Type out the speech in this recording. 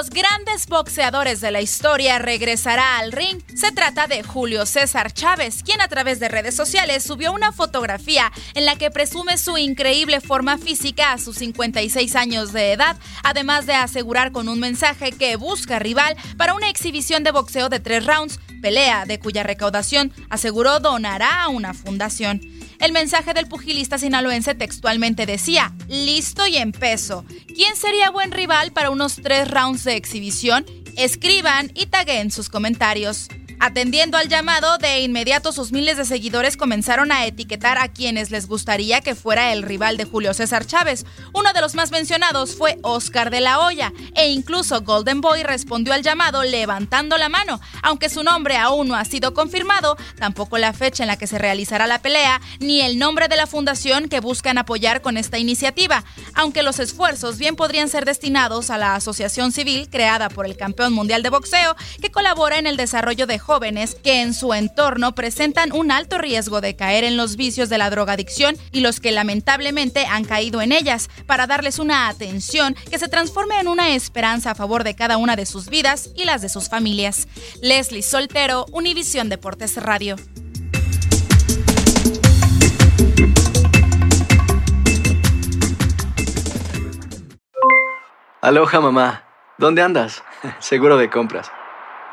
Los grandes boxeadores de la historia regresará al ring. Se trata de Julio César Chávez, quien a través de redes sociales subió una fotografía en la que presume su increíble forma física a sus 56 años de edad, además de asegurar con un mensaje que busca rival para una exhibición de boxeo de tres rounds, pelea de cuya recaudación aseguró donará a una fundación. El mensaje del pugilista sinaloense textualmente decía, listo y en peso. ¿Quién sería buen rival para unos tres rounds de exhibición? Escriban y taguen sus comentarios. Atendiendo al llamado, de inmediato sus miles de seguidores comenzaron a etiquetar a quienes les gustaría que fuera el rival de Julio César Chávez. Uno de los más mencionados fue Oscar de la Hoya, e incluso Golden Boy respondió al llamado levantando la mano. Aunque su nombre aún no ha sido confirmado, tampoco la fecha en la que se realizará la pelea, ni el nombre de la fundación que buscan apoyar con esta iniciativa, aunque los esfuerzos bien podrían ser destinados a la asociación civil creada por el campeón mundial de boxeo que colabora en el desarrollo de jóvenes que en su entorno presentan un alto riesgo de caer en los vicios de la drogadicción y los que lamentablemente han caído en ellas, para darles una atención que se transforme en una esperanza a favor de cada una de sus vidas y las de sus familias. Leslie Soltero, Univisión Deportes Radio. Aloha mamá, ¿dónde andas? Seguro de compras.